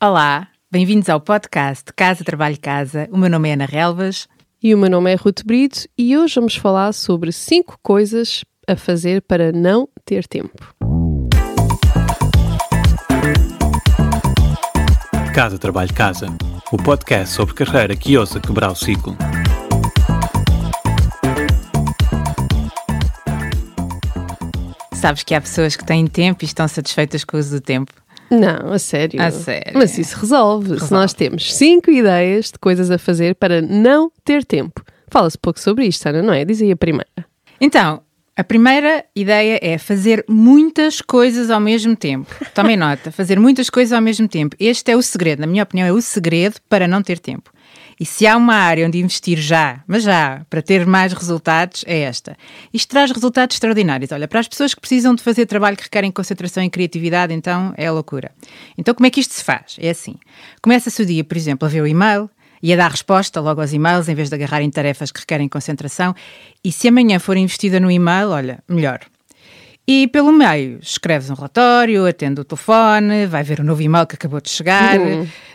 Olá, bem-vindos ao podcast Casa Trabalho Casa. O meu nome é Ana Relvas. E o meu nome é Ruth Brito e hoje vamos falar sobre 5 coisas a fazer para não ter tempo. Casa Trabalho Casa, o podcast sobre carreira que ousa quebrar o ciclo. Sabes que há pessoas que têm tempo e estão satisfeitas com o uso do tempo. Não, a sério. A sério. Mas isso resolve. Resolve. Se nós temos 5 ideias de coisas a fazer para não ter tempo. Fala-se pouco sobre isto, Ana, não é? Diz aí a primeira. Então, a primeira ideia é fazer muitas coisas ao mesmo tempo. Tomem nota, fazer muitas coisas ao mesmo tempo. Este é o segredo, na minha opinião, é o segredo para não ter tempo. E se há uma área onde investir já, mas já, para ter mais resultados, é esta. Isto traz resultados extraordinários. Olha, para as pessoas que precisam de fazer trabalho que requerem concentração e criatividade, então é loucura. Então, como é que isto se faz? É assim: começa-se o dia, por exemplo, a ver o e-mail e a dar resposta logo aos e-mails, em vez de agarrar em tarefas que requerem concentração. E se amanhã for investida no e-mail, olha, melhor. E pelo meio, escreves um relatório, atende o telefone, vai ver o novo e-mail que acabou de chegar,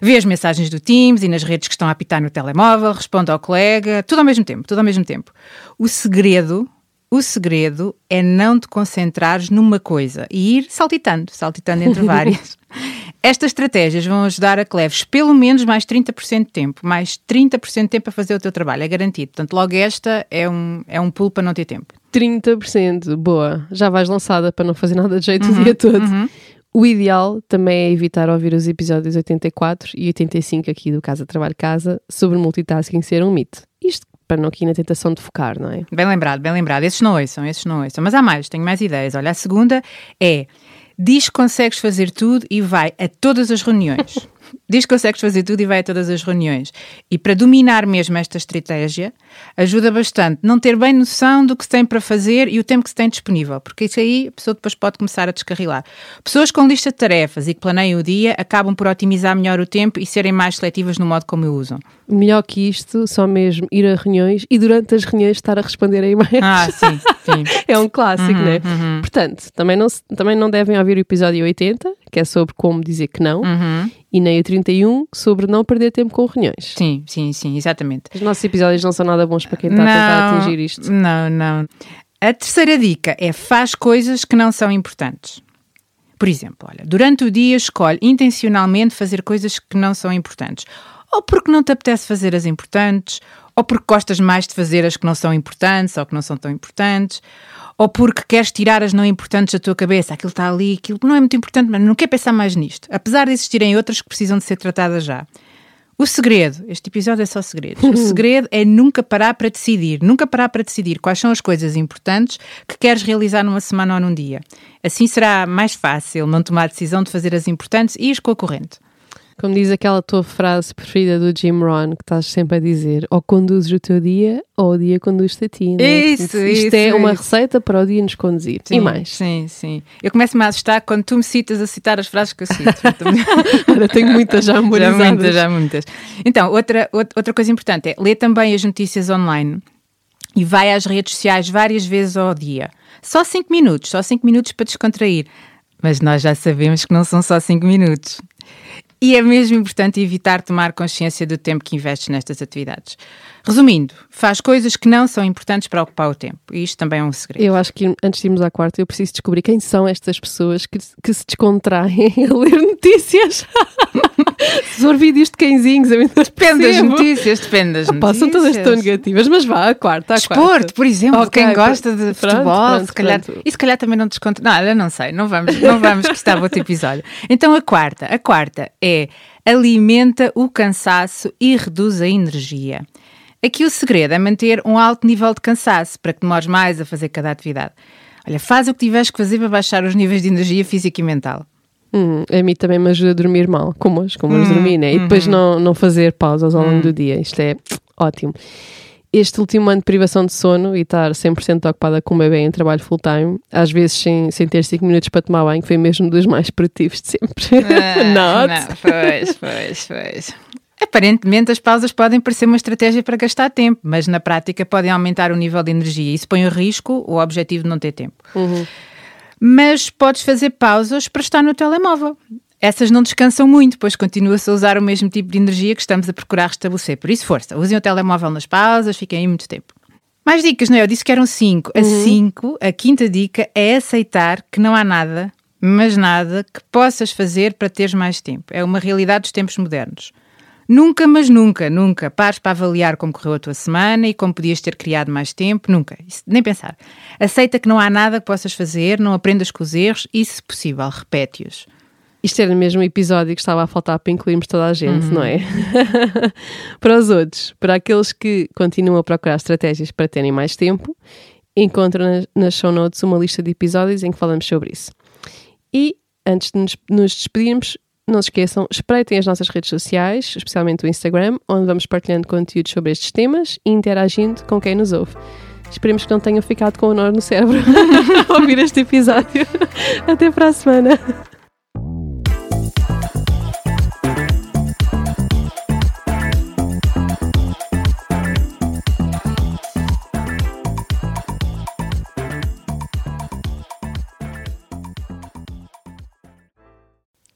vê as mensagens do Teams e nas redes que estão a apitar no telemóvel, responde ao colega, tudo ao mesmo tempo, tudo ao mesmo tempo. O segredo, o segredo é não te concentrares numa coisa e ir saltitando, saltitando entre várias. Estas estratégias vão ajudar a que leves pelo menos mais 30% de tempo, mais 30% de tempo a fazer o teu trabalho, é garantido. Portanto, logo esta é um, é um pulo para não ter tempo. 30%, boa. Já vais lançada para não fazer nada de jeito o dia todo. O ideal também é evitar ouvir os episódios 84 e 85 aqui do Casa Trabalho Casa sobre multitasking ser um mito. Isto para não cair na tentação de focar, não é? Bem lembrado, bem lembrado. Esses não ouçam, esses não ouçam. Mas há mais, tenho mais ideias. Olha, a segunda é diz que consegues fazer tudo e vai a todas as reuniões. diz que consegues fazer tudo e vai a todas as reuniões. E para dominar mesmo esta estratégia, ajuda bastante não ter bem noção do que se tem para fazer e o tempo que se tem disponível, porque isso aí a pessoa depois pode começar a descarrilar. Pessoas com lista de tarefas e que planeiam o dia acabam por otimizar melhor o tempo e serem mais seletivas no modo como o usam. Melhor que isto, só mesmo ir a reuniões e durante as reuniões estar a responder a e-mails. Ah, sim, sim. É um clássico, né? Portanto, também não, também não devem ouvir o episódio 80, que é sobre como dizer que não, e nem o 31, sobre não perder tempo com reuniões. Sim, sim, sim, exatamente. Os nossos episódios não são nada bons para quem está a tentar atingir isto. Não, não. A terceira dica é faz coisas que não são importantes. Por exemplo, olha, durante o dia escolhe intencionalmente fazer coisas que não são importantes. Ou porque não te apetece fazer as importantes, ou porque gostas mais de fazer as que não são importantes ou que não são tão importantes, ou porque queres tirar as não importantes da tua cabeça. Aquilo está ali, aquilo não é muito importante, mas não quer pensar mais nisto. Apesar de existirem outras que precisam de ser tratadas já. O segredo, este episódio é só segredos. O segredo é nunca parar para decidir, nunca parar para decidir quais são as coisas importantes que queres realizar numa semana ou num dia. Assim será mais fácil não tomar a decisão de fazer as importantes e ir com a corrente. Como diz aquela tua frase preferida do Jim Rohn, que estás sempre a dizer, ou conduzes o teu dia, ou o dia conduz-te a ti. não é? Isso, Isto isso, é uma isso. receita para o dia nos conduzir. Sim, E mais. Sim, sim. Eu começo-me a assustar quando tu me citas a citar as frases que eu cito. Olha, tenho muitas já já memorizadas. muitas, já muitas. Então, outra, outra outra coisa importante é ler também as notícias online e vai às redes sociais várias vezes ao dia. Só 5 minutos, só 5 minutos para descontrair. Mas nós já sabemos que não são só 5 minutos. E é mesmo importante evitar tomar consciência do tempo que investes nestas atividades. Resumindo, faz coisas que não são importantes para ocupar o tempo. E isto também é um segredo. Eu acho que antes de irmos à quarta, eu preciso descobrir quem são estas pessoas que, que se descontraem a ler notícias. for vídeos de cãezinhos, eu ainda Depende das notícias, depende das Pá, notícias. são todas tão negativas, mas vá, à quarta, quarta. Desporto, por exemplo, Ok, quem gosta de pronto, futebol, pronto, se calhar, pronto. e se calhar também não desconta. Não, eu não sei, não vamos, não vamos que estava outro episódio. Então a quarta, a quarta é alimenta o cansaço e reduz a energia. Aqui o segredo é manter um alto nível de cansaço para que demores mais a fazer cada atividade. Olha, faz o que tiveres que fazer para baixar os níveis de energia física e mental. Hum, a mim também me ajuda a dormir mal, como hoje, como Hum, hoje dormi, né? E depois uhum. não, não fazer pausas ao longo do dia. Isto é ótimo. Este último ano de privação de sono e estar 100% ocupada com o bebê em trabalho full-time, às vezes sem, sem ter 5 minutos para tomar banho, foi mesmo dos mais produtivos de sempre. Ah, não, pois, pois, pois. Aparentemente, as pausas podem parecer uma estratégia para gastar tempo, mas na prática podem aumentar o nível de energia. Isso põe em risco o objetivo de não ter tempo. Uhum. Mas podes fazer pausas para estar no telemóvel. essas não descansam muito, pois continua-se a usar o mesmo tipo de energia que estamos a procurar restabelecer. Por isso, força, usem o telemóvel nas pausas, fiquem aí muito tempo. Mais dicas, não é? Eu disse que eram cinco. A uhum. cinco, a quinta dica é aceitar que não há nada, mas nada, que possas fazer para teres mais tempo. É uma realidade dos tempos modernos. Nunca, mas nunca, nunca pares para avaliar como correu a tua semana e como podias ter criado mais tempo. Nunca. Isso, nem pensar. Aceita que não há nada que possas fazer, não aprendas com os erros e, se possível, repete-os. Isto era mesmo episódio que estava a faltar para incluirmos toda a gente, uhum. não é? para os outros, para aqueles que continuam a procurar estratégias para terem mais tempo, encontram nas, nas show notes uma lista de episódios em que falamos sobre isso. E antes de nos, nos despedirmos, não se esqueçam, espreitem as nossas redes sociais, especialmente o Instagram, onde vamos partilhando conteúdos sobre estes temas e interagindo com quem nos ouve. Esperemos que não tenham ficado com o nó no cérebro ao ouvir este episódio. Até para a semana.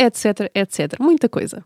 etc, etc. Muita coisa.